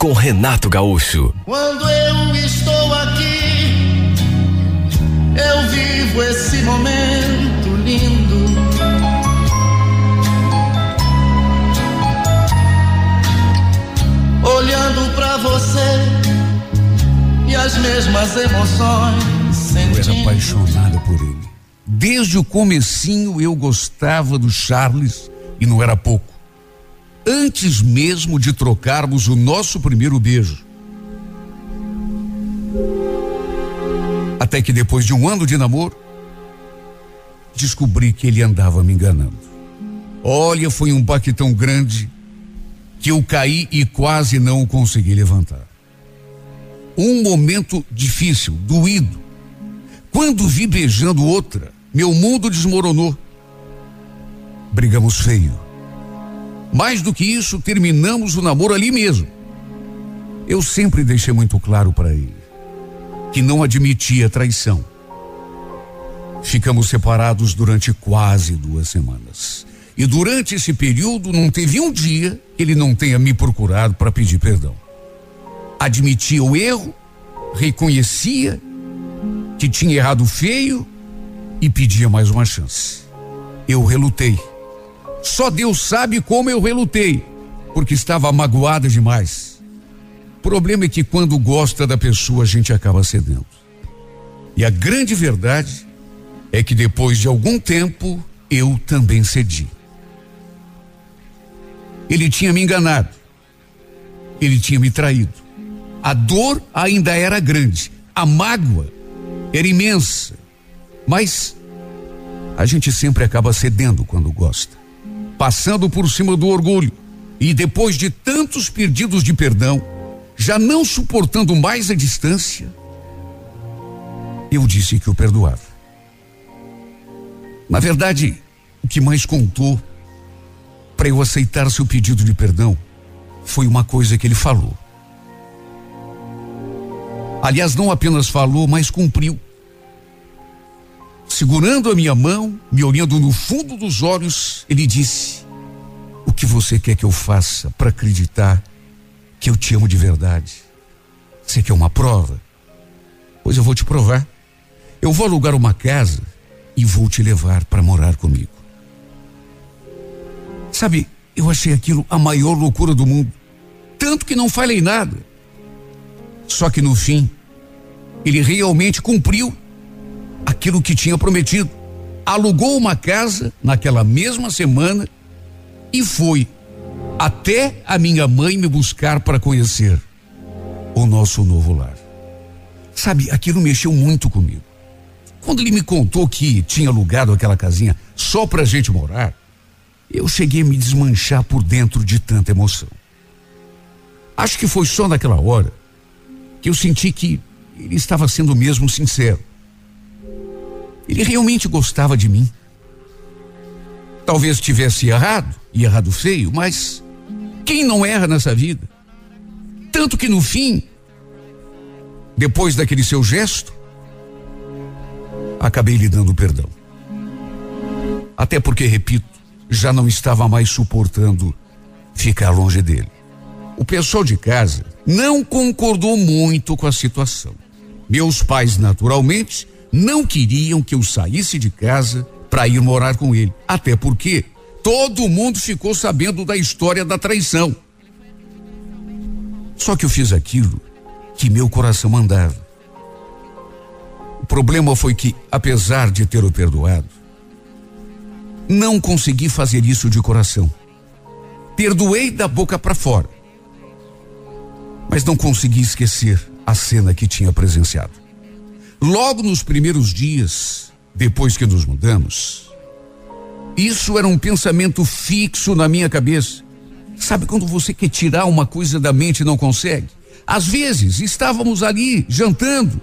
com Renato Gaúcho. Quando eu estou aqui, eu vivo esse momento lindo. Olhando pra você e as mesmas emoções Eu era sentindo. apaixonado por ele. Desde o comecinho eu gostava do Charles e não era pouco. Antes mesmo de trocarmos o nosso primeiro beijo. Até que depois de um ano de namoro, descobri que ele andava me enganando. Olha, foi um baque tão grande que eu caí e quase não consegui levantar. Um momento difícil, doído. Quando vi beijando outra, meu mundo desmoronou. Brigamos feio. Mais do que isso, terminamos o namoro ali mesmo. Eu sempre deixei muito claro para ele que não admitia traição. Ficamos separados durante quase duas semanas. E durante esse período não teve um dia que ele não tenha me procurado para pedir perdão. Admitia o erro, reconhecia que tinha errado feio e pedia mais uma chance. Eu relutei. Só Deus sabe como eu relutei, porque estava magoada demais. O problema é que quando gosta da pessoa a gente acaba cedendo. E a grande verdade é que depois de algum tempo eu também cedi. Ele tinha me enganado. Ele tinha me traído. A dor ainda era grande. A mágoa era imensa. Mas a gente sempre acaba cedendo quando gosta. Passando por cima do orgulho. E depois de tantos pedidos de perdão, já não suportando mais a distância, eu disse que o perdoava. Na verdade, o que mais contou para eu aceitar seu pedido de perdão foi uma coisa que ele falou. Aliás, não apenas falou, mas cumpriu. Segurando a minha mão, me olhando no fundo dos olhos, ele disse: O que você quer que eu faça para acreditar que eu te amo de verdade? Você quer uma prova? Pois eu vou te provar. Eu vou alugar uma casa e vou te levar para morar comigo. Sabe, eu achei aquilo a maior loucura do mundo. Tanto que não falei nada. Só que no fim, ele realmente cumpriu aquilo que tinha prometido. Alugou uma casa naquela mesma semana e foi até a minha mãe me buscar para conhecer o nosso novo lar. Sabe, aquilo mexeu muito comigo. Quando ele me contou que tinha alugado aquela casinha só pra gente morar, eu cheguei a me desmanchar por dentro de tanta emoção. Acho que foi só naquela hora que eu senti que ele estava sendo mesmo sincero. Ele realmente gostava de mim. Talvez tivesse errado, e errado feio, mas quem não erra nessa vida? Tanto que no fim, depois daquele seu gesto, acabei lhe dando perdão. Até porque, repito, já não estava mais suportando ficar longe dele. O pessoal de casa não concordou muito com a situação. Meus pais, naturalmente, não queriam que eu saísse de casa para ir morar com ele. Até porque todo mundo ficou sabendo da história da traição. Só que eu fiz aquilo que meu coração mandava. O problema foi que, apesar de ter o perdoado, não consegui fazer isso de coração. Perdoei da boca para fora. Mas não consegui esquecer a cena que tinha presenciado. Logo nos primeiros dias, depois que nos mudamos, isso era um pensamento fixo na minha cabeça. Sabe quando você quer tirar uma coisa da mente e não consegue? Às vezes estávamos ali jantando,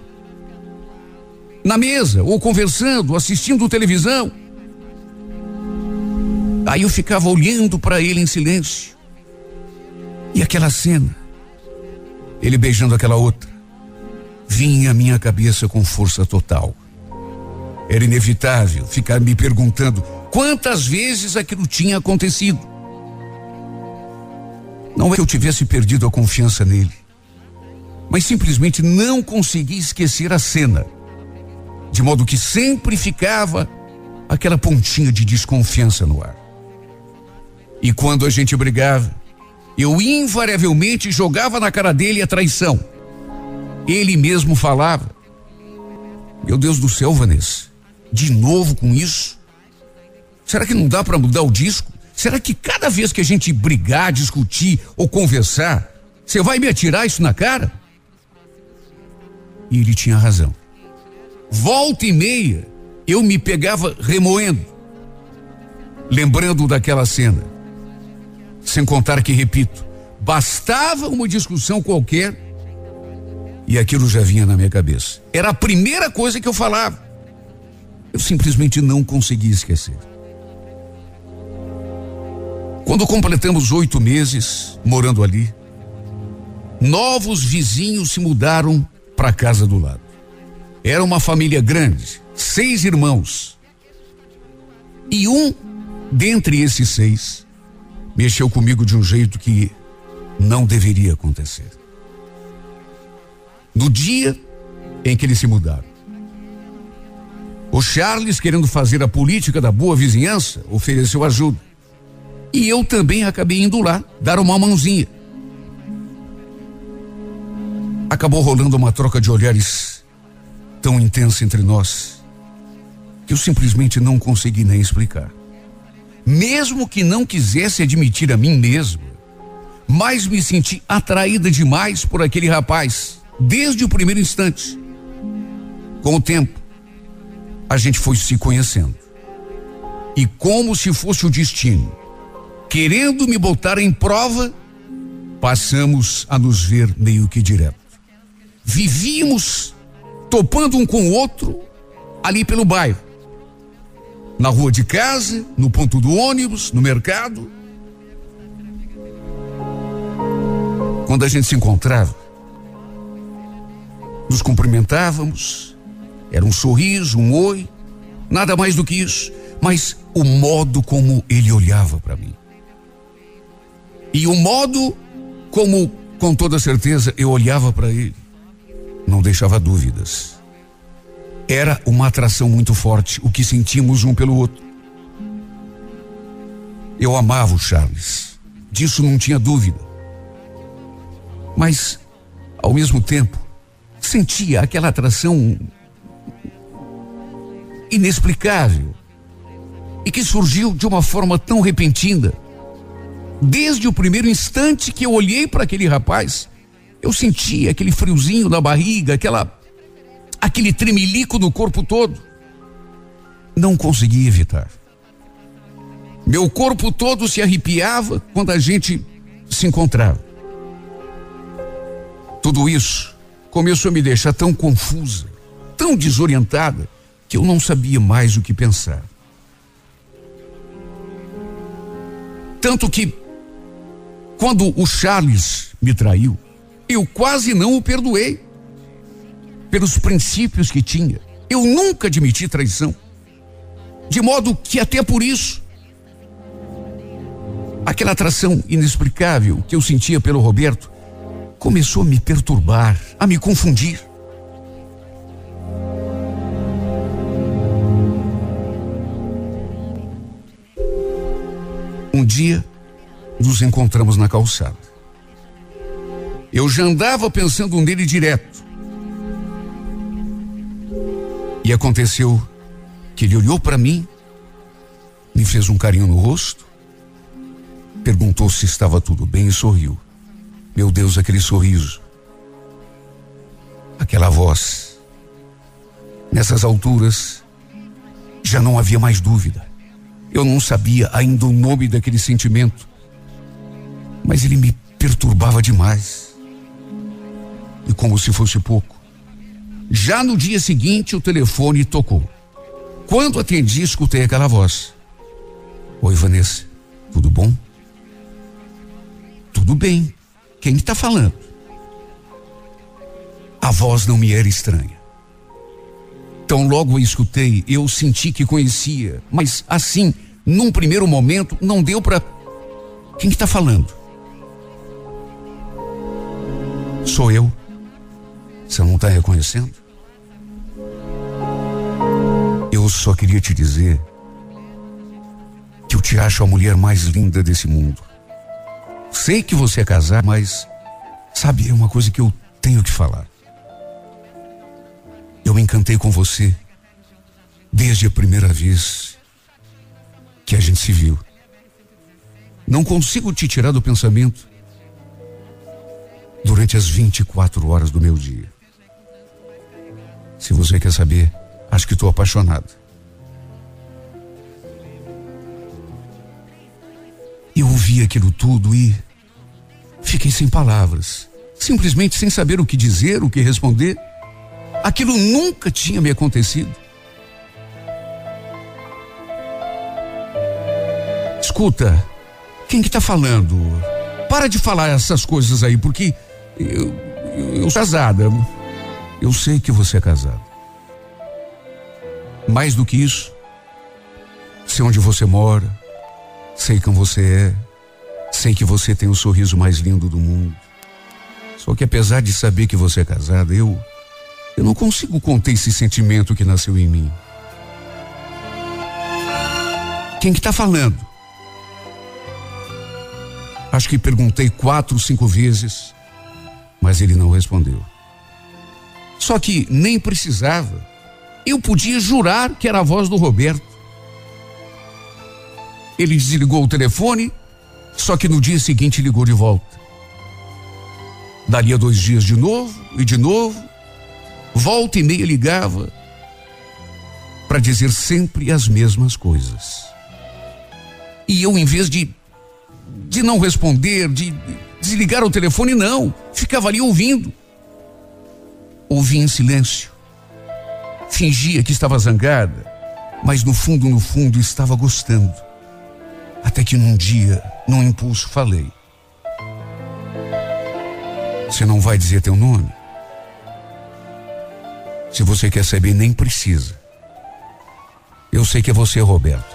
na mesa, ou conversando, assistindo televisão. Aí eu ficava olhando para ele em silêncio. E aquela cena, ele beijando aquela outra, vinha à minha cabeça com força total. Era inevitável ficar me perguntando quantas vezes aquilo tinha acontecido. Não é que eu tivesse perdido a confiança nele, mas simplesmente não consegui esquecer a cena, de modo que sempre ficava aquela pontinha de desconfiança no ar. E quando a gente brigava, eu invariavelmente jogava na cara dele a traição. Ele mesmo falava: Meu Deus do céu, Vanessa, de novo com isso? Será que não dá para mudar o disco? Será que cada vez que a gente brigar, discutir ou conversar, você vai me atirar isso na cara? E ele tinha razão. Volta e meia, eu me pegava remoendo, lembrando daquela cena. Sem contar que, repito, bastava uma discussão qualquer e aquilo já vinha na minha cabeça. Era a primeira coisa que eu falava. Eu simplesmente não conseguia esquecer. Quando completamos oito meses morando ali, novos vizinhos se mudaram para a casa do lado. Era uma família grande, seis irmãos. E um dentre esses seis mexeu comigo de um jeito que não deveria acontecer. No dia em que eles se mudaram, o Charles, querendo fazer a política da boa vizinhança, ofereceu ajuda. E eu também acabei indo lá dar uma mãozinha. Acabou rolando uma troca de olhares tão intensa entre nós que eu simplesmente não consegui nem explicar. Mesmo que não quisesse admitir a mim mesmo, mas me senti atraída demais por aquele rapaz, desde o primeiro instante. Com o tempo, a gente foi se conhecendo. E como se fosse o destino, querendo me botar em prova, passamos a nos ver meio que direto. Vivíamos topando um com o outro ali pelo bairro. Na rua de casa, no ponto do ônibus, no mercado. Quando a gente se encontrava, nos cumprimentávamos, era um sorriso, um oi, nada mais do que isso, mas o modo como ele olhava para mim. E o modo como, com toda certeza, eu olhava para ele, não deixava dúvidas. Era uma atração muito forte, o que sentimos um pelo outro. Eu amava o Charles, disso não tinha dúvida. Mas, ao mesmo tempo, sentia aquela atração inexplicável e que surgiu de uma forma tão repentina Desde o primeiro instante que eu olhei para aquele rapaz, eu senti aquele friozinho na barriga, aquela aquele tremelico no corpo todo. Não consegui evitar. Meu corpo todo se arrepiava quando a gente se encontrava. Tudo isso começou a me deixar tão confusa, tão desorientada, que eu não sabia mais o que pensar. Tanto que quando o Charles me traiu, eu quase não o perdoei. Pelos princípios que tinha. Eu nunca admiti traição. De modo que até por isso, aquela atração inexplicável que eu sentia pelo Roberto começou a me perturbar, a me confundir. Um dia, nos encontramos na calçada. Eu já andava pensando nele direto. E aconteceu que ele olhou para mim, me fez um carinho no rosto, perguntou se estava tudo bem e sorriu. Meu Deus, aquele sorriso, aquela voz. Nessas alturas, já não havia mais dúvida. Eu não sabia ainda o nome daquele sentimento mas ele me perturbava demais. E como se fosse pouco, já no dia seguinte o telefone tocou. Quando atendi, escutei aquela voz. Oi, Vanessa, tudo bom? Tudo bem. Quem está falando? A voz não me era estranha. Então, logo a escutei, eu senti que conhecia, mas assim, num primeiro momento, não deu para. Quem está falando? Sou eu. Você não está reconhecendo? Eu só queria te dizer que eu te acho a mulher mais linda desse mundo. Sei que você é casado, mas sabe, é uma coisa que eu tenho que falar. Eu me encantei com você desde a primeira vez que a gente se viu. Não consigo te tirar do pensamento durante as 24 horas do meu dia. Se você quer saber, acho que estou apaixonado. Eu ouvi aquilo tudo e fiquei sem palavras, simplesmente sem saber o que dizer, o que responder. Aquilo nunca tinha me acontecido. Escuta, quem que tá falando? Para de falar essas coisas aí, porque eu, eu, eu casada. Eu sei que você é casado. Mais do que isso, sei onde você mora, sei quem você é, sei que você tem o sorriso mais lindo do mundo. Só que apesar de saber que você é casada, eu eu não consigo conter esse sentimento que nasceu em mim. Quem que tá falando? Acho que perguntei quatro, cinco vezes, mas ele não respondeu. Só que nem precisava. Eu podia jurar que era a voz do Roberto. Ele desligou o telefone, só que no dia seguinte ligou de volta. Daria dois dias de novo e de novo. Volta e meia ligava para dizer sempre as mesmas coisas. E eu, em vez de de não responder, de desligar o telefone, não. Ficava ali ouvindo. Ouvia em silêncio. Fingia que estava zangada, mas no fundo, no fundo, estava gostando. Até que num dia, num impulso, falei: Você não vai dizer teu nome? Se você quer saber, nem precisa. Eu sei que é você, Roberto.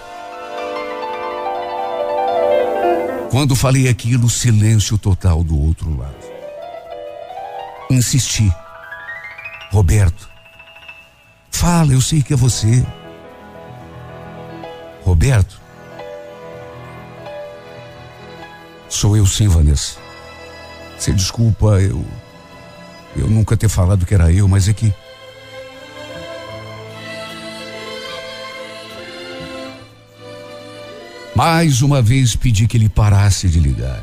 Quando falei aquilo, silêncio total do outro lado. Insisti. Roberto, fala, eu sei que é você. Roberto, sou eu sim, Vanessa. Você desculpa, eu. Eu nunca ter falado que era eu, mas é que Mais uma vez pedi que ele parasse de ligar.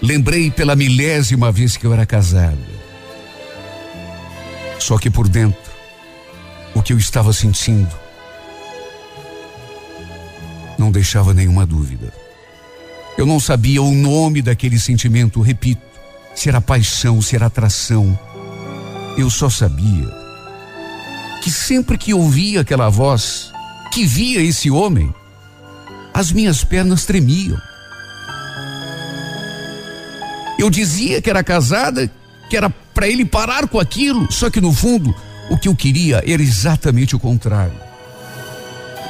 Lembrei pela milésima vez que eu era casada. Só que por dentro, o que eu estava sentindo não deixava nenhuma dúvida. Eu não sabia o nome daquele sentimento, repito, se era paixão, se era atração. Eu só sabia que sempre que ouvia aquela voz, que via esse homem, as minhas pernas tremiam. Eu dizia que era casada, que era para ele parar com aquilo, só que no fundo, o que eu queria era exatamente o contrário.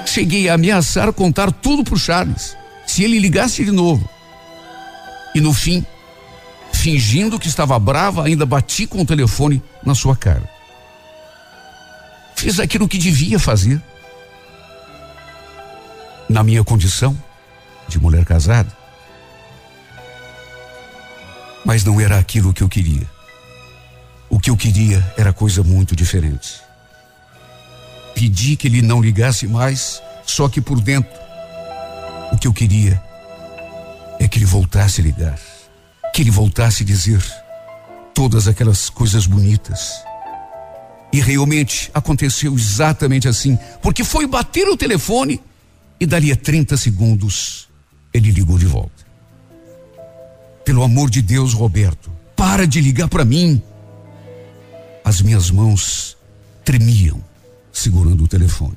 Cheguei a ameaçar contar tudo pro Charles, se ele ligasse de novo. E no fim, fingindo que estava brava, ainda bati com o telefone na sua cara. Fiz aquilo que devia fazer na minha condição de mulher casada. Mas não era aquilo que eu queria. O que eu queria era coisa muito diferente. Pedi que ele não ligasse mais, só que por dentro, o que eu queria é que ele voltasse a ligar, que ele voltasse a dizer todas aquelas coisas bonitas. E realmente aconteceu exatamente assim, porque foi bater o telefone e dali a 30 segundos, ele ligou de volta. Pelo amor de Deus, Roberto, para de ligar para mim. As minhas mãos tremiam segurando o telefone.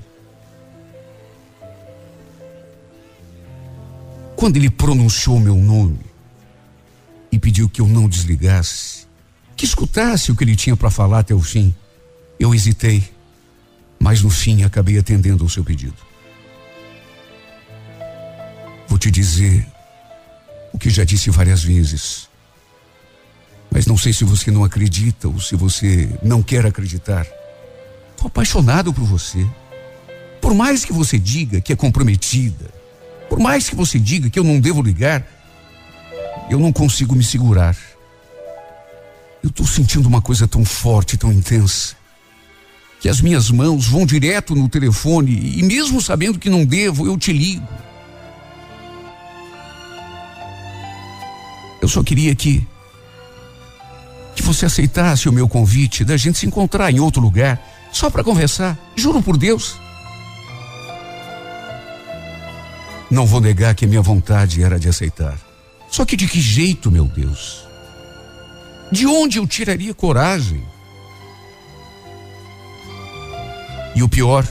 Quando ele pronunciou meu nome e pediu que eu não desligasse, que escutasse o que ele tinha para falar até o fim, eu hesitei, mas no fim acabei atendendo ao seu pedido. Vou te dizer o que já disse várias vezes, mas não sei se você não acredita ou se você não quer acreditar. Estou apaixonado por você. Por mais que você diga que é comprometida, por mais que você diga que eu não devo ligar, eu não consigo me segurar. Eu estou sentindo uma coisa tão forte, tão intensa, que as minhas mãos vão direto no telefone e, mesmo sabendo que não devo, eu te ligo. Eu só queria que que você aceitasse o meu convite da gente se encontrar em outro lugar, só para conversar. Juro por Deus. Não vou negar que minha vontade era de aceitar. Só que de que jeito, meu Deus? De onde eu tiraria coragem? E o pior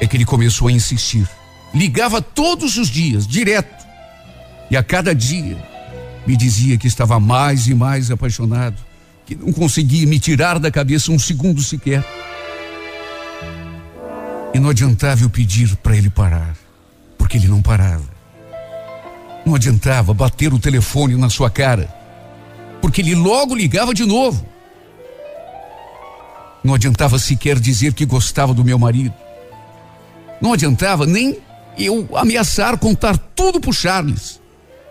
é que ele começou a insistir. Ligava todos os dias, direto. E a cada dia me dizia que estava mais e mais apaixonado, que não conseguia me tirar da cabeça um segundo sequer. E não adiantava eu pedir para ele parar porque ele não parava. Não adiantava bater o telefone na sua cara, porque ele logo ligava de novo. Não adiantava sequer dizer que gostava do meu marido. Não adiantava nem eu ameaçar contar tudo para Charles.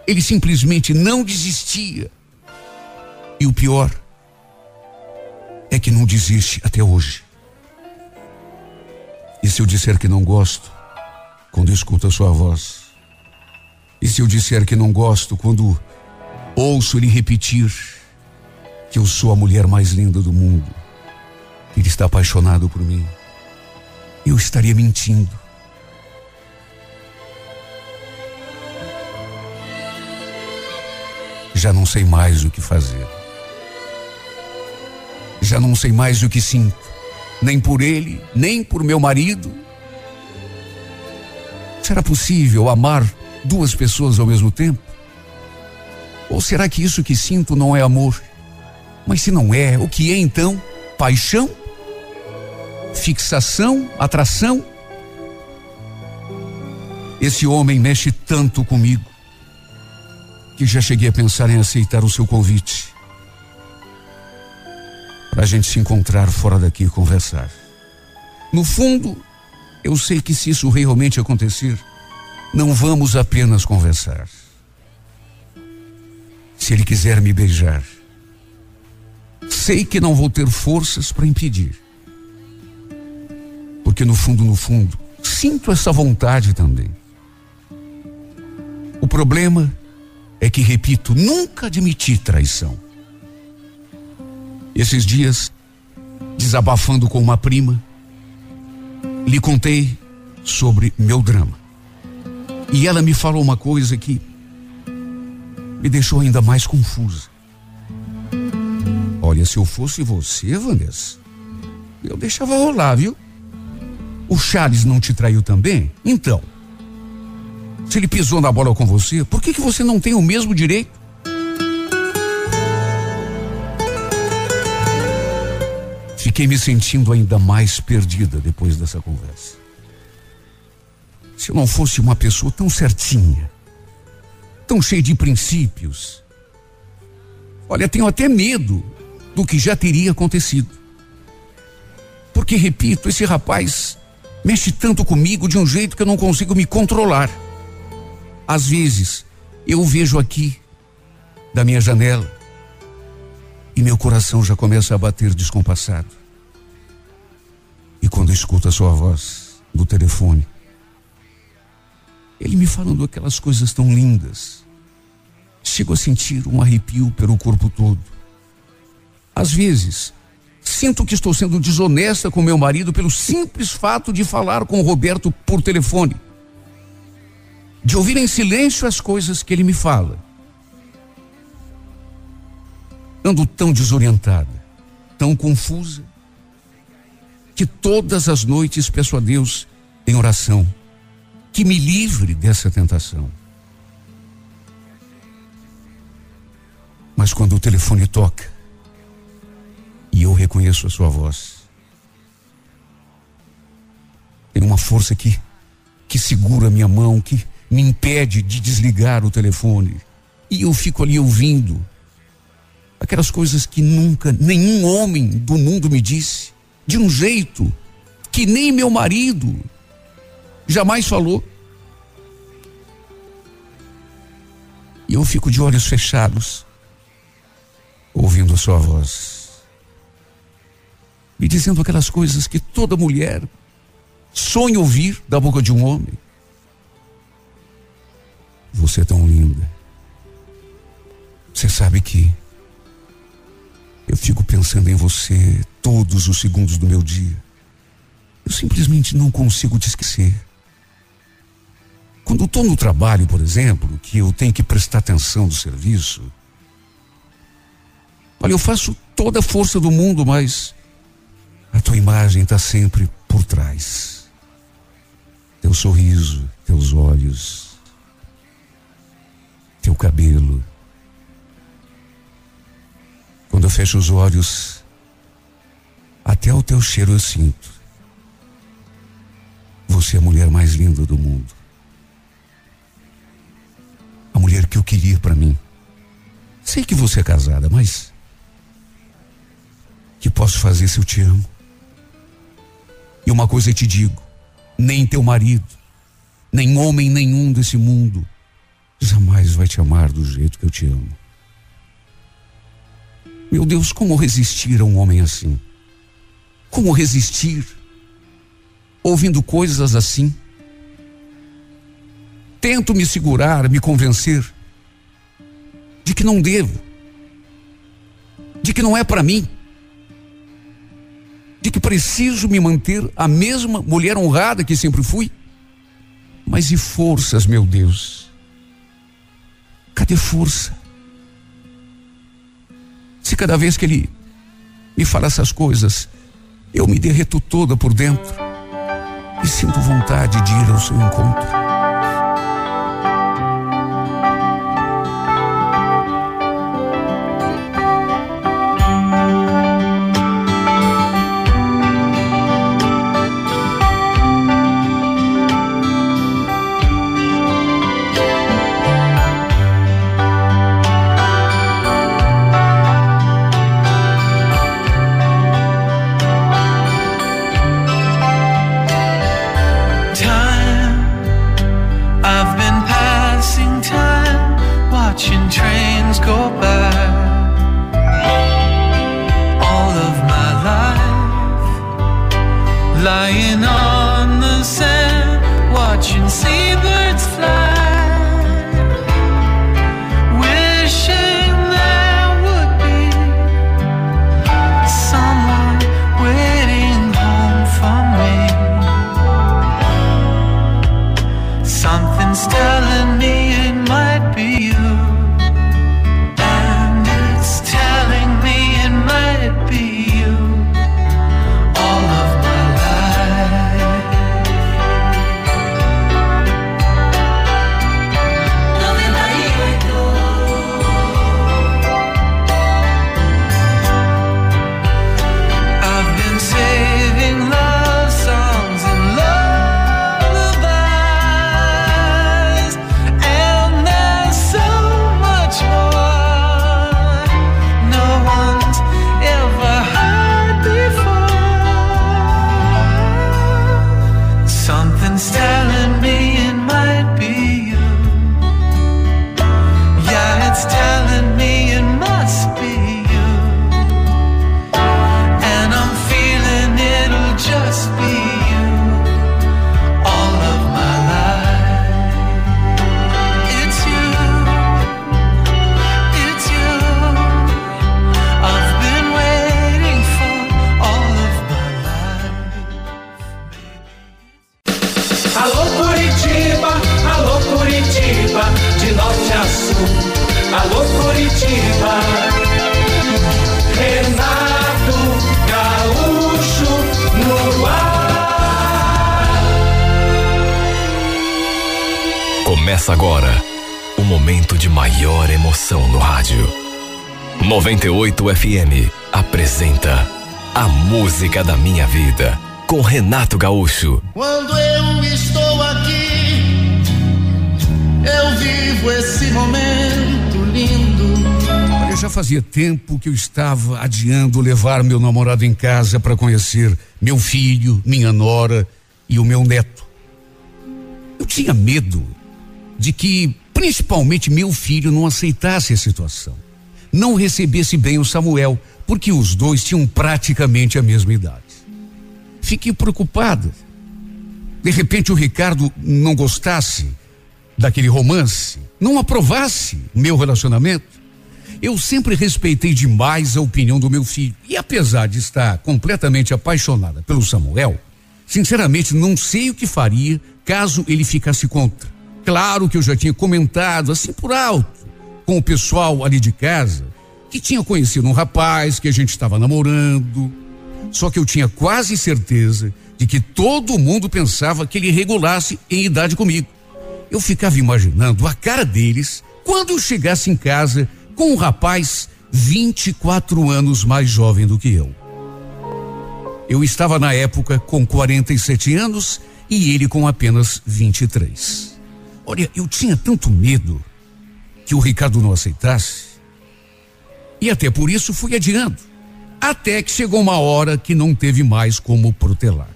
Ele simplesmente não desistia. E o pior é que não desiste até hoje. E se eu disser que não gosto, quando escuto a sua voz. E se eu disser que não gosto quando ouço ele repetir que eu sou a mulher mais linda do mundo, que ele está apaixonado por mim, eu estaria mentindo. Já não sei mais o que fazer. Já não sei mais o que sinto, nem por ele, nem por meu marido, Será possível amar duas pessoas ao mesmo tempo? Ou será que isso que sinto não é amor? Mas se não é, o que é então? Paixão? Fixação? Atração? Esse homem mexe tanto comigo que já cheguei a pensar em aceitar o seu convite para a gente se encontrar fora daqui e conversar. No fundo, eu sei que se isso realmente acontecer, não vamos apenas conversar. Se ele quiser me beijar, sei que não vou ter forças para impedir. Porque no fundo, no fundo, sinto essa vontade também. O problema é que, repito, nunca admiti traição. Esses dias, desabafando com uma prima, lhe contei sobre meu drama. E ela me falou uma coisa que me deixou ainda mais confusa. Olha, se eu fosse você, Vanessa, eu deixava rolar, viu? O Charles não te traiu também? Então, se ele pisou na bola com você, por que, que você não tem o mesmo direito? Fiquei me sentindo ainda mais perdida depois dessa conversa. Se eu não fosse uma pessoa tão certinha, tão cheia de princípios, olha, tenho até medo do que já teria acontecido. Porque, repito, esse rapaz mexe tanto comigo de um jeito que eu não consigo me controlar. Às vezes, eu o vejo aqui, da minha janela, e meu coração já começa a bater descompassado. Quando escuto a sua voz no telefone, ele me falando aquelas coisas tão lindas, chego a sentir um arrepio pelo corpo todo. Às vezes, sinto que estou sendo desonesta com meu marido pelo simples fato de falar com o Roberto por telefone, de ouvir em silêncio as coisas que ele me fala. Ando tão desorientada tão confusa que todas as noites peço a Deus em oração que me livre dessa tentação. Mas quando o telefone toca e eu reconheço a sua voz, tem uma força que que segura a minha mão, que me impede de desligar o telefone. E eu fico ali ouvindo aquelas coisas que nunca nenhum homem do mundo me disse, de um jeito que nem meu marido jamais falou. E eu fico de olhos fechados, ouvindo a sua voz, me dizendo aquelas coisas que toda mulher sonha ouvir da boca de um homem. Você é tão linda. Você sabe que eu fico pensando em você todos os segundos do meu dia. Eu simplesmente não consigo te esquecer. Quando estou no trabalho, por exemplo, que eu tenho que prestar atenção no serviço, olha, eu faço toda a força do mundo, mas a tua imagem está sempre por trás. Teu sorriso, teus olhos, teu cabelo. Quando eu fecho os olhos, até o teu cheiro eu sinto. Você é a mulher mais linda do mundo a mulher que eu queria para mim. Sei que você é casada, mas que posso fazer se eu te amo? E uma coisa eu te digo: nem teu marido, nem homem nenhum desse mundo jamais vai te amar do jeito que eu te amo. Meu Deus, como resistir a um homem assim? Como resistir ouvindo coisas assim? Tento me segurar, me convencer de que não devo, de que não é para mim, de que preciso me manter a mesma mulher honrada que sempre fui. Mas e forças, meu Deus? Cadê força? Se cada vez que ele me fala essas coisas, eu me derreto toda por dentro e sinto vontade de ir ao seu encontro. Começa agora o momento de maior emoção no rádio. 98 FM apresenta A Música da Minha Vida com Renato Gaúcho. Quando eu estou aqui, eu vivo esse momento lindo. Olha, já fazia tempo que eu estava adiando levar meu namorado em casa para conhecer meu filho, minha nora e o meu neto. Eu tinha medo de que, principalmente, meu filho não aceitasse a situação, não recebesse bem o Samuel, porque os dois tinham praticamente a mesma idade. Fiquei preocupado. De repente, o Ricardo não gostasse daquele romance, não aprovasse meu relacionamento. Eu sempre respeitei demais a opinião do meu filho. E apesar de estar completamente apaixonada pelo Samuel, sinceramente não sei o que faria caso ele ficasse contra. Claro que eu já tinha comentado, assim por alto, com o pessoal ali de casa, que tinha conhecido um rapaz que a gente estava namorando. Só que eu tinha quase certeza de que todo mundo pensava que ele regulasse em idade comigo. Eu ficava imaginando a cara deles quando eu chegasse em casa com um rapaz 24 anos mais jovem do que eu. Eu estava na época com 47 anos e ele com apenas 23. Olha, eu tinha tanto medo que o Ricardo não aceitasse. E até por isso fui adiando. Até que chegou uma hora que não teve mais como protelar.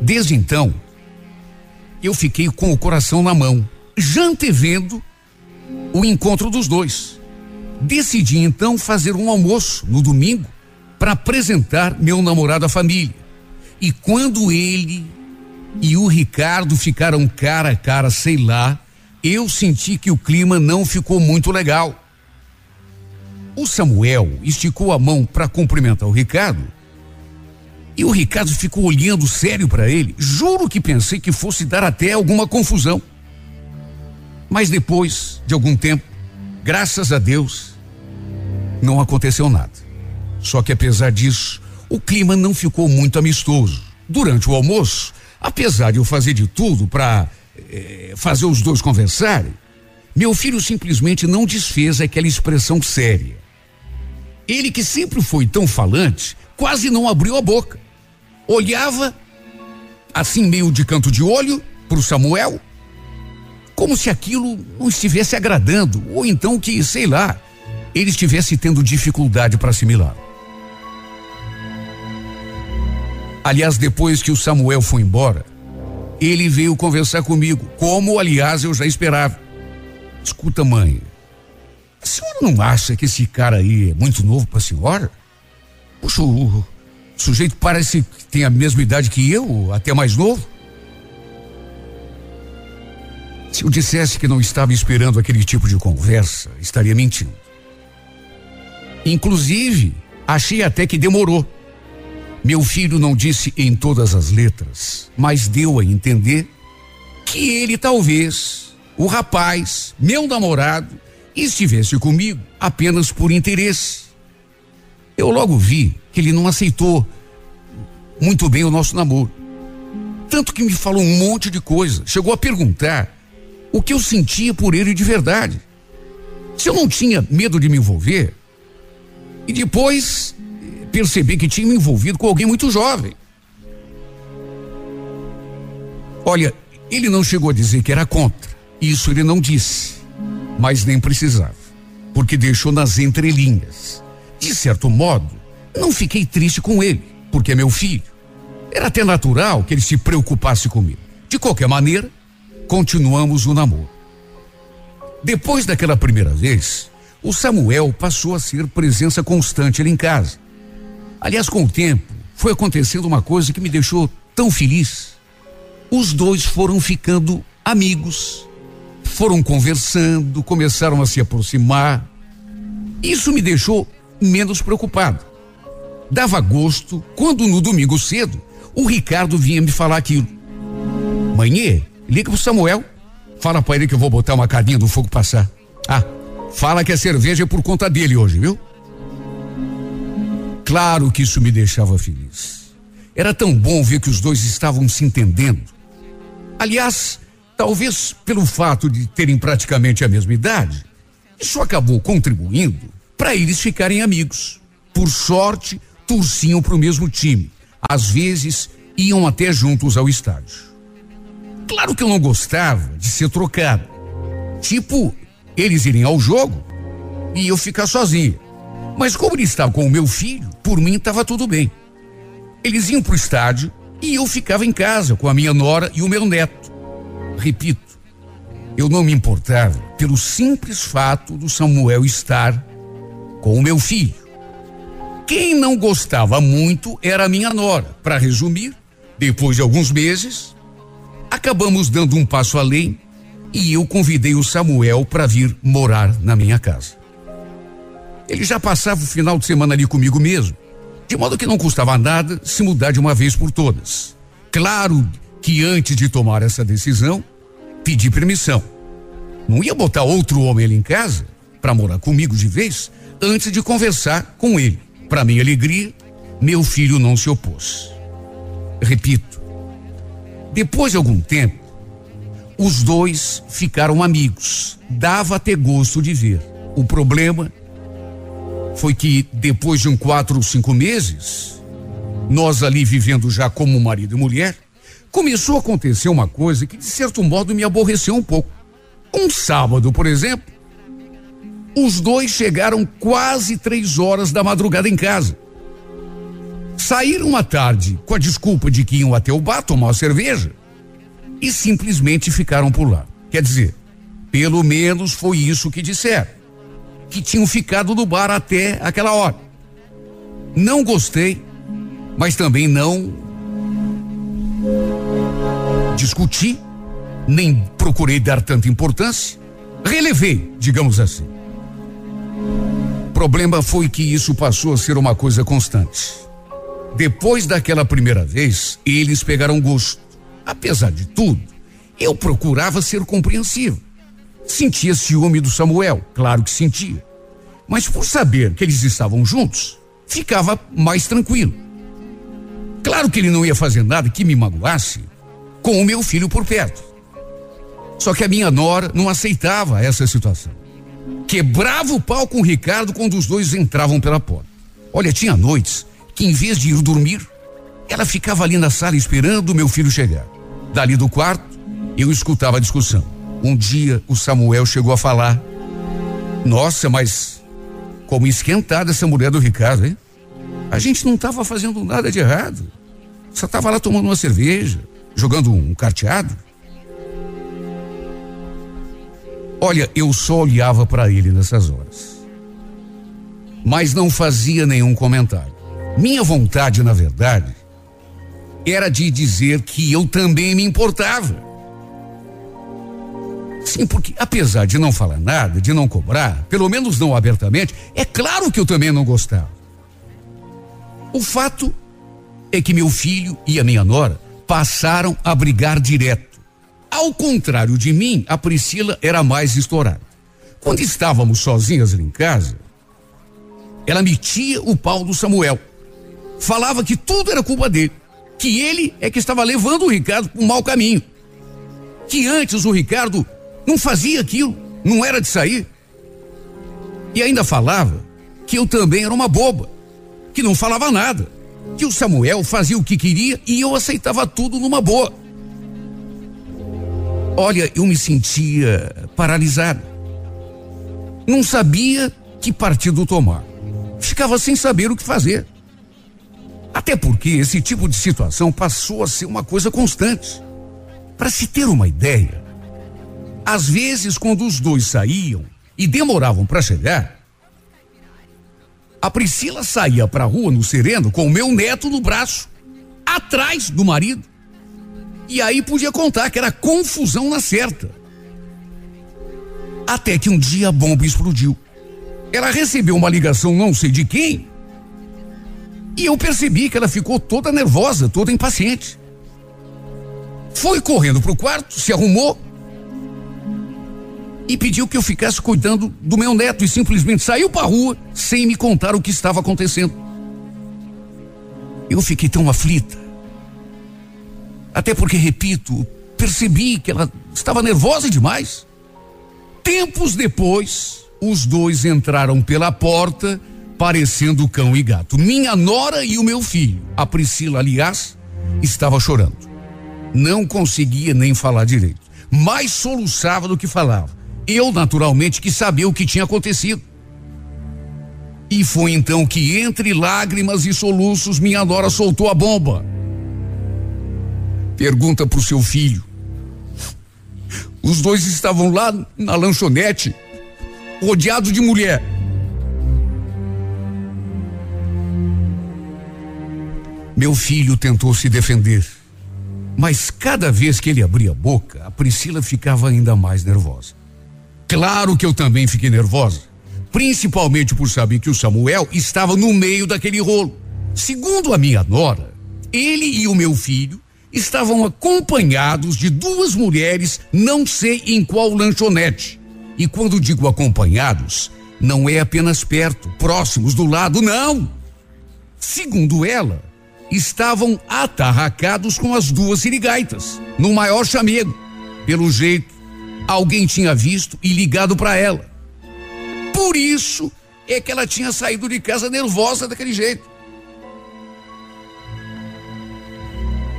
Desde então, eu fiquei com o coração na mão, já antevendo o encontro dos dois. Decidi então fazer um almoço no domingo para apresentar meu namorado à família. E quando ele e o Ricardo ficaram cara a cara, sei lá, eu senti que o clima não ficou muito legal. O Samuel esticou a mão para cumprimentar o Ricardo e o Ricardo ficou olhando sério para ele. Juro que pensei que fosse dar até alguma confusão. Mas depois de algum tempo, graças a Deus, não aconteceu nada. Só que apesar disso, o clima não ficou muito amistoso. Durante o almoço, apesar de eu fazer de tudo para eh, fazer os dois conversarem, meu filho simplesmente não desfez aquela expressão séria. Ele que sempre foi tão falante, quase não abriu a boca. Olhava, assim meio de canto de olho, para o Samuel, como se aquilo não estivesse agradando, ou então que, sei lá, ele estivesse tendo dificuldade para assimilar. Aliás, depois que o Samuel foi embora, ele veio conversar comigo, como, aliás, eu já esperava. Escuta, mãe, a senhora não acha que esse cara aí é muito novo para a senhora? Puxa, o sujeito parece que tem a mesma idade que eu, até mais novo. Se eu dissesse que não estava esperando aquele tipo de conversa, estaria mentindo. Inclusive, achei até que demorou. Meu filho não disse em todas as letras, mas deu a entender que ele talvez, o rapaz, meu namorado, estivesse comigo apenas por interesse. Eu logo vi que ele não aceitou muito bem o nosso namoro. Tanto que me falou um monte de coisa. Chegou a perguntar o que eu sentia por ele de verdade. Se eu não tinha medo de me envolver. E depois percebi que tinha me envolvido com alguém muito jovem. Olha, ele não chegou a dizer que era contra. Isso ele não disse. Mas nem precisava. Porque deixou nas entrelinhas. De certo modo, não fiquei triste com ele, porque é meu filho. Era até natural que ele se preocupasse comigo. De qualquer maneira, continuamos o namoro. Depois daquela primeira vez, o Samuel passou a ser presença constante ali em casa. Aliás, com o tempo, foi acontecendo uma coisa que me deixou tão feliz. Os dois foram ficando amigos, foram conversando, começaram a se aproximar. Isso me deixou menos preocupado. Dava gosto quando no domingo cedo o Ricardo vinha me falar aquilo. Manhê, liga pro Samuel. Fala para ele que eu vou botar uma cadinha do fogo passar. Ah, fala que a cerveja é por conta dele hoje, viu? Claro que isso me deixava feliz. Era tão bom ver que os dois estavam se entendendo. Aliás, Talvez pelo fato de terem praticamente a mesma idade, isso acabou contribuindo para eles ficarem amigos. Por sorte, torciam para o mesmo time. Às vezes, iam até juntos ao estádio. Claro que eu não gostava de ser trocado. Tipo, eles irem ao jogo e eu ficar sozinha. Mas como ele estava com o meu filho, por mim estava tudo bem. Eles iam para o estádio e eu ficava em casa com a minha nora e o meu neto. Repito, eu não me importava pelo simples fato do Samuel estar com o meu filho. Quem não gostava muito era a minha nora. Para resumir, depois de alguns meses, acabamos dando um passo além e eu convidei o Samuel para vir morar na minha casa. Ele já passava o final de semana ali comigo mesmo, de modo que não custava nada se mudar de uma vez por todas. Claro que antes de tomar essa decisão, pedi permissão. Não ia botar outro homem ali em casa para morar comigo de vez antes de conversar com ele. Para minha alegria, meu filho não se opôs. Repito, depois de algum tempo, os dois ficaram amigos. Dava até gosto de ver. O problema foi que depois de um quatro ou cinco meses, nós ali vivendo já como marido e mulher, começou a acontecer uma coisa que de certo modo me aborreceu um pouco. Um sábado, por exemplo, os dois chegaram quase três horas da madrugada em casa. Saíram à tarde com a desculpa de que iam até o bar tomar uma cerveja e simplesmente ficaram por lá. Quer dizer, pelo menos foi isso que disseram. Que tinham ficado no bar até aquela hora. Não gostei, mas também não discuti, nem procurei dar tanta importância. Relevei, digamos assim. O problema foi que isso passou a ser uma coisa constante. Depois daquela primeira vez, eles pegaram gosto. Apesar de tudo, eu procurava ser compreensivo. Sentia ciúme do Samuel, claro que sentia. Mas por saber que eles estavam juntos, ficava mais tranquilo. Claro que ele não ia fazer nada que me magoasse com o meu filho por perto. Só que a minha nora não aceitava essa situação. Quebrava o pau com o Ricardo quando os dois entravam pela porta. Olha, tinha noites que em vez de ir dormir, ela ficava ali na sala esperando o meu filho chegar. Dali do quarto, eu escutava a discussão. Um dia o Samuel chegou a falar: Nossa, mas como esquentada essa mulher do Ricardo, hein? A gente não estava fazendo nada de errado. Só estava lá tomando uma cerveja, jogando um carteado. Olha, eu só olhava para ele nessas horas. Mas não fazia nenhum comentário. Minha vontade, na verdade, era de dizer que eu também me importava. Sim, porque apesar de não falar nada, de não cobrar, pelo menos não abertamente, é claro que eu também não gostava. O fato é que meu filho e a minha nora passaram a brigar direto. Ao contrário de mim, a Priscila era mais estourada. Quando estávamos sozinhas em casa, ela metia o pau do Samuel. Falava que tudo era culpa dele, que ele é que estava levando o Ricardo para um mau caminho. Que antes o Ricardo não fazia aquilo, não era de sair. E ainda falava que eu também era uma boba, que não falava nada que o Samuel fazia o que queria e eu aceitava tudo numa boa. Olha, eu me sentia paralisado. Não sabia que partido tomar. Ficava sem saber o que fazer. Até porque esse tipo de situação passou a ser uma coisa constante. Para se ter uma ideia, às vezes quando os dois saíam e demoravam para chegar, a Priscila saía para a rua no sereno com o meu neto no braço, atrás do marido. E aí podia contar que era confusão na certa. Até que um dia a bomba explodiu. Ela recebeu uma ligação não sei de quem. E eu percebi que ela ficou toda nervosa, toda impaciente. Foi correndo para o quarto, se arrumou e pediu que eu ficasse cuidando do meu neto e simplesmente saiu para rua sem me contar o que estava acontecendo. Eu fiquei tão aflita. Até porque, repito, percebi que ela estava nervosa demais. Tempos depois, os dois entraram pela porta, parecendo cão e gato. Minha nora e o meu filho. A Priscila, aliás, estava chorando. Não conseguia nem falar direito. Mais soluçava do que falava. Eu, naturalmente, que sabia o que tinha acontecido. E foi então que, entre lágrimas e soluços, minha nora soltou a bomba. Pergunta para o seu filho. Os dois estavam lá na lanchonete, rodeados de mulher. Meu filho tentou se defender, mas cada vez que ele abria a boca, a Priscila ficava ainda mais nervosa. Claro que eu também fiquei nervosa, principalmente por saber que o Samuel estava no meio daquele rolo. Segundo a minha nora, ele e o meu filho estavam acompanhados de duas mulheres, não sei em qual lanchonete. E quando digo acompanhados, não é apenas perto, próximos do lado, não. Segundo ela, estavam atarracados com as duas sirigaitas, no maior chamego. Pelo jeito, alguém tinha visto e ligado para ela. Por isso é que ela tinha saído de casa nervosa daquele jeito.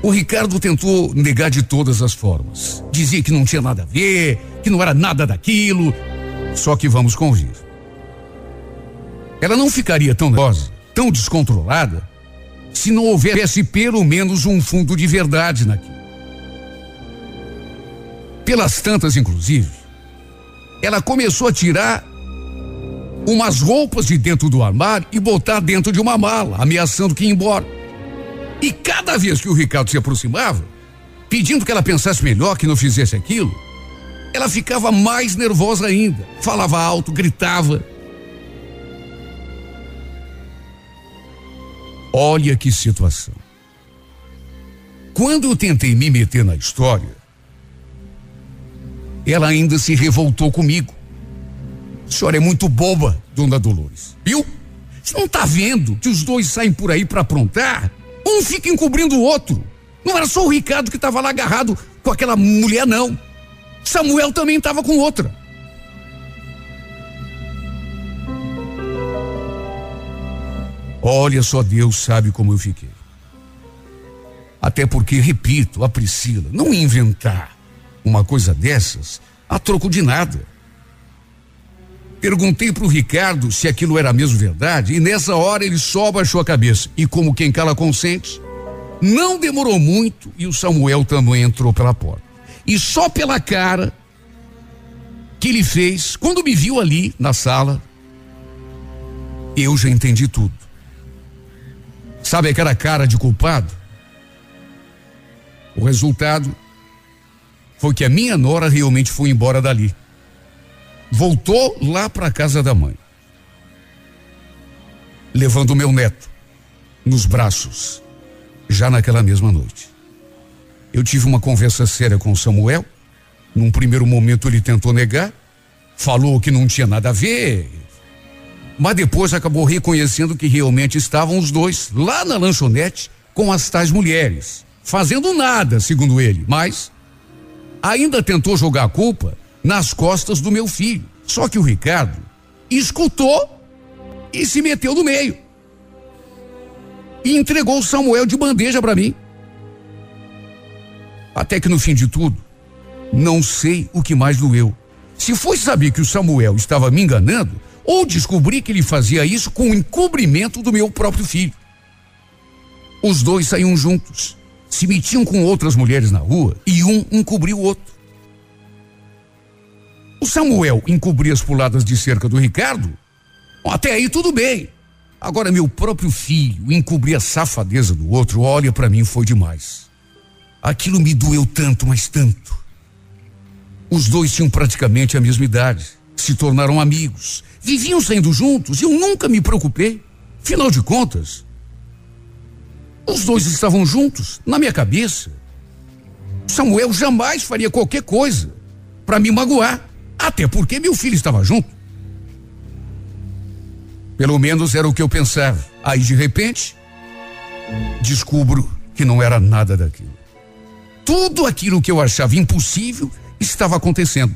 O Ricardo tentou negar de todas as formas. Dizia que não tinha nada a ver, que não era nada daquilo. Só que vamos convir. Ela não ficaria tão nervosa, tão descontrolada, se não houvesse pelo menos um fundo de verdade naquilo. Pelas tantas, inclusive, ela começou a tirar umas roupas de dentro do armário e botar dentro de uma mala, ameaçando que ia embora. E cada vez que o Ricardo se aproximava, pedindo que ela pensasse melhor, que não fizesse aquilo, ela ficava mais nervosa ainda. Falava alto, gritava. Olha que situação. Quando eu tentei me meter na história, ela ainda se revoltou comigo. A senhora é muito boba, dona Dolores. Viu? Você não está vendo que os dois saem por aí para aprontar? Um fica encobrindo o outro. Não era só o Ricardo que estava lá agarrado com aquela mulher, não. Samuel também estava com outra. Olha só, Deus sabe como eu fiquei. Até porque, repito, a Priscila não inventar uma coisa dessas a troco de nada. Perguntei para o Ricardo se aquilo era mesmo verdade e nessa hora ele só baixou a cabeça. E como quem cala consente, não demorou muito e o Samuel também entrou pela porta. E só pela cara que ele fez, quando me viu ali na sala, eu já entendi tudo. Sabe aquela cara de culpado? O resultado foi que a minha nora realmente foi embora dali voltou lá para a casa da mãe, levando o meu neto nos braços, já naquela mesma noite. Eu tive uma conversa séria com o Samuel. Num primeiro momento ele tentou negar, falou que não tinha nada a ver, mas depois acabou reconhecendo que realmente estavam os dois lá na lanchonete com as tais mulheres, fazendo nada, segundo ele, mas ainda tentou jogar a culpa nas costas do meu filho. Só que o Ricardo escutou e se meteu no meio. E entregou o Samuel de bandeja para mim. Até que no fim de tudo, não sei o que mais doeu. Se foi saber que o Samuel estava me enganando, ou descobri que ele fazia isso com o encobrimento do meu próprio filho. Os dois saíam juntos, se metiam com outras mulheres na rua e um encobriu o outro. O Samuel encobria as puladas de cerca do Ricardo? Até aí tudo bem. Agora, meu próprio filho encobrir a safadeza do outro, olha para mim, foi demais. Aquilo me doeu tanto, mas tanto. Os dois tinham praticamente a mesma idade, se tornaram amigos, viviam saindo juntos e eu nunca me preocupei. Afinal de contas, os dois estavam juntos, na minha cabeça. Samuel jamais faria qualquer coisa para me magoar. Até porque meu filho estava junto. Pelo menos era o que eu pensava. Aí de repente, descubro que não era nada daquilo. tudo aquilo que eu achava impossível estava acontecendo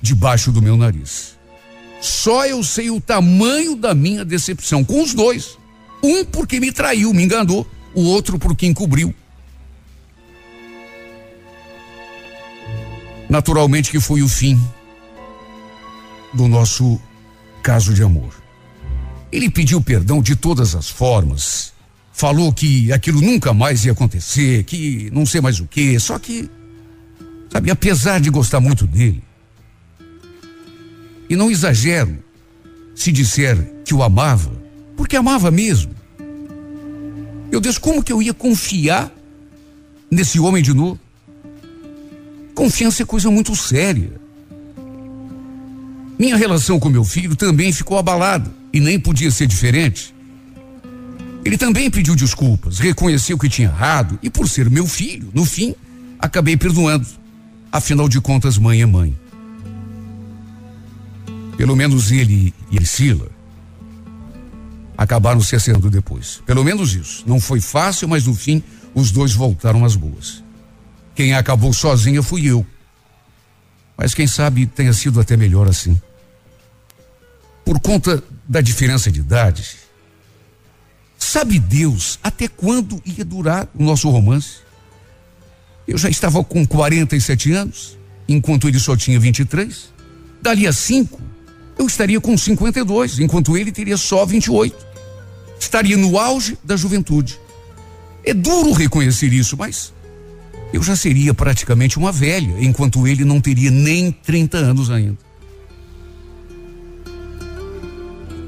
debaixo do meu nariz. Só eu sei o tamanho da minha decepção com os dois. Um porque me traiu, me enganou, o outro porque encobriu. Naturalmente que foi o fim do nosso caso de amor. Ele pediu perdão de todas as formas, falou que aquilo nunca mais ia acontecer, que não sei mais o que, só que, sabe, apesar de gostar muito dele, e não exagero se disser que o amava, porque amava mesmo. Meu Deus, como que eu ia confiar nesse homem de novo? Confiança é coisa muito séria. Minha relação com meu filho também ficou abalada e nem podia ser diferente. Ele também pediu desculpas, reconheceu que tinha errado e, por ser meu filho, no fim, acabei perdoando. Afinal de contas, mãe é mãe. Pelo menos ele e Priscila acabaram se acertando depois. Pelo menos isso. Não foi fácil, mas no fim os dois voltaram às boas. Quem acabou sozinha fui eu. Mas quem sabe tenha sido até melhor assim. Por conta da diferença de idade, sabe Deus até quando ia durar o nosso romance? Eu já estava com 47 anos, enquanto ele só tinha 23. Dali a cinco, eu estaria com 52, enquanto ele teria só 28 estaria no auge da juventude. É duro reconhecer isso, mas eu já seria praticamente uma velha, enquanto ele não teria nem 30 anos ainda.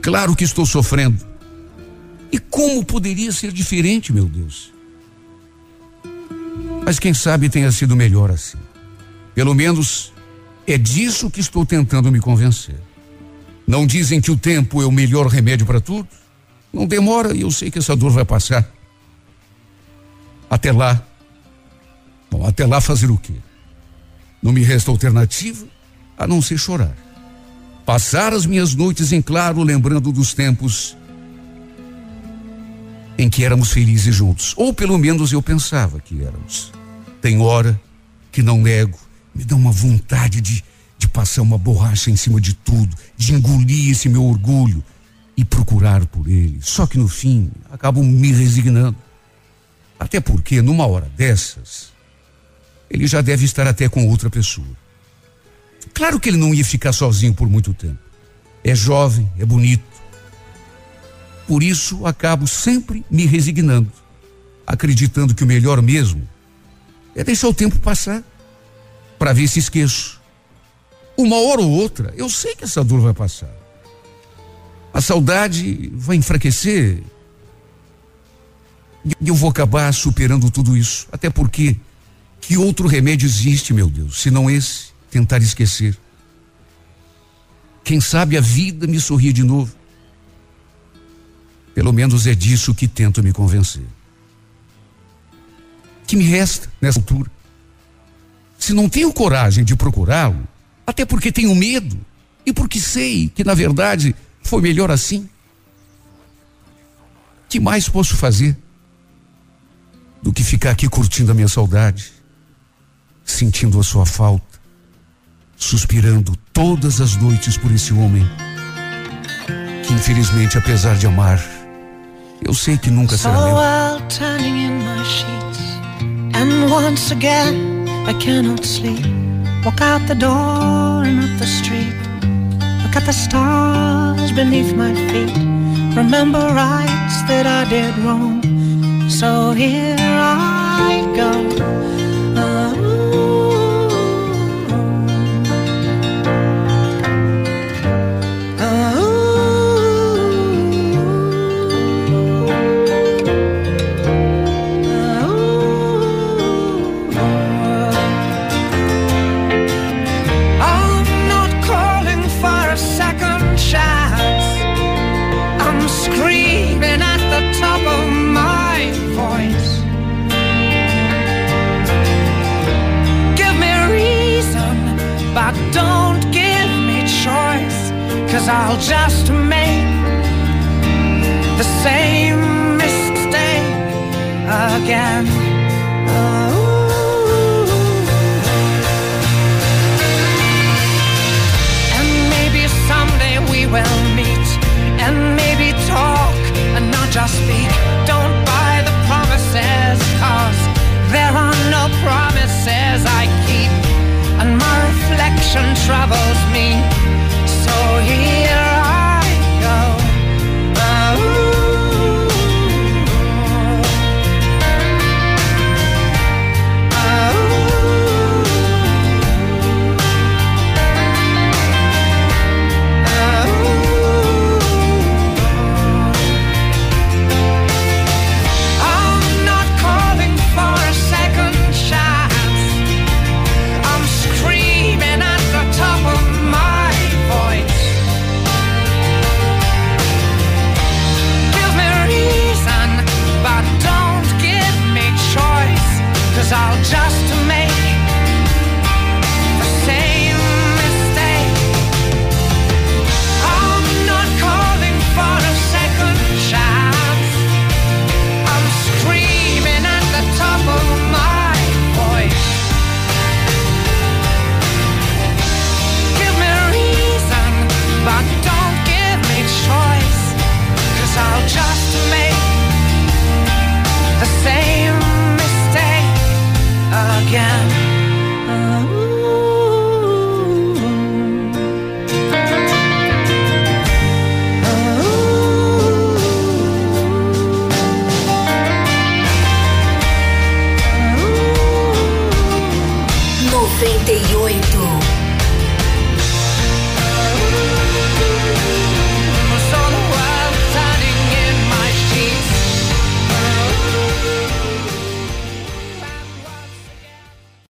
Claro que estou sofrendo. E como poderia ser diferente, meu Deus? Mas quem sabe tenha sido melhor assim. Pelo menos é disso que estou tentando me convencer. Não dizem que o tempo é o melhor remédio para tudo? Não demora e eu sei que essa dor vai passar. Até lá. Bom, até lá fazer o quê? Não me resta alternativa a não ser chorar. Passar as minhas noites em claro, lembrando dos tempos em que éramos felizes juntos. Ou pelo menos eu pensava que éramos. Tem hora que não nego, me dá uma vontade de, de passar uma borracha em cima de tudo, de engolir esse meu orgulho, e procurar por ele. Só que no fim, acabo me resignando. Até porque, numa hora dessas, ele já deve estar até com outra pessoa. Claro que ele não ia ficar sozinho por muito tempo. É jovem, é bonito. Por isso, acabo sempre me resignando, acreditando que o melhor mesmo é deixar o tempo passar, para ver se esqueço. Uma hora ou outra, eu sei que essa dor vai passar. A saudade vai enfraquecer. E eu vou acabar superando tudo isso. Até porque, que outro remédio existe, meu Deus, se não esse? Tentar esquecer. Quem sabe a vida me sorria de novo. Pelo menos é disso que tento me convencer. Que me resta nessa altura? Se não tenho coragem de procurá-lo, até porque tenho medo e porque sei que, na verdade, foi melhor assim? Que mais posso fazer do que ficar aqui curtindo a minha saudade, sentindo a sua falta, suspirando todas as noites por esse homem que infelizmente, apesar de amar, eu sei que nunca será meu. The stars beneath my feet. Remember rights that I did wrong. So here I go. Cause I'll just make the same mistake again. Ooh. And maybe someday we will meet and maybe talk and not just speak. Don't buy the promises, cause there are no promises I keep. And my reflection troubles me.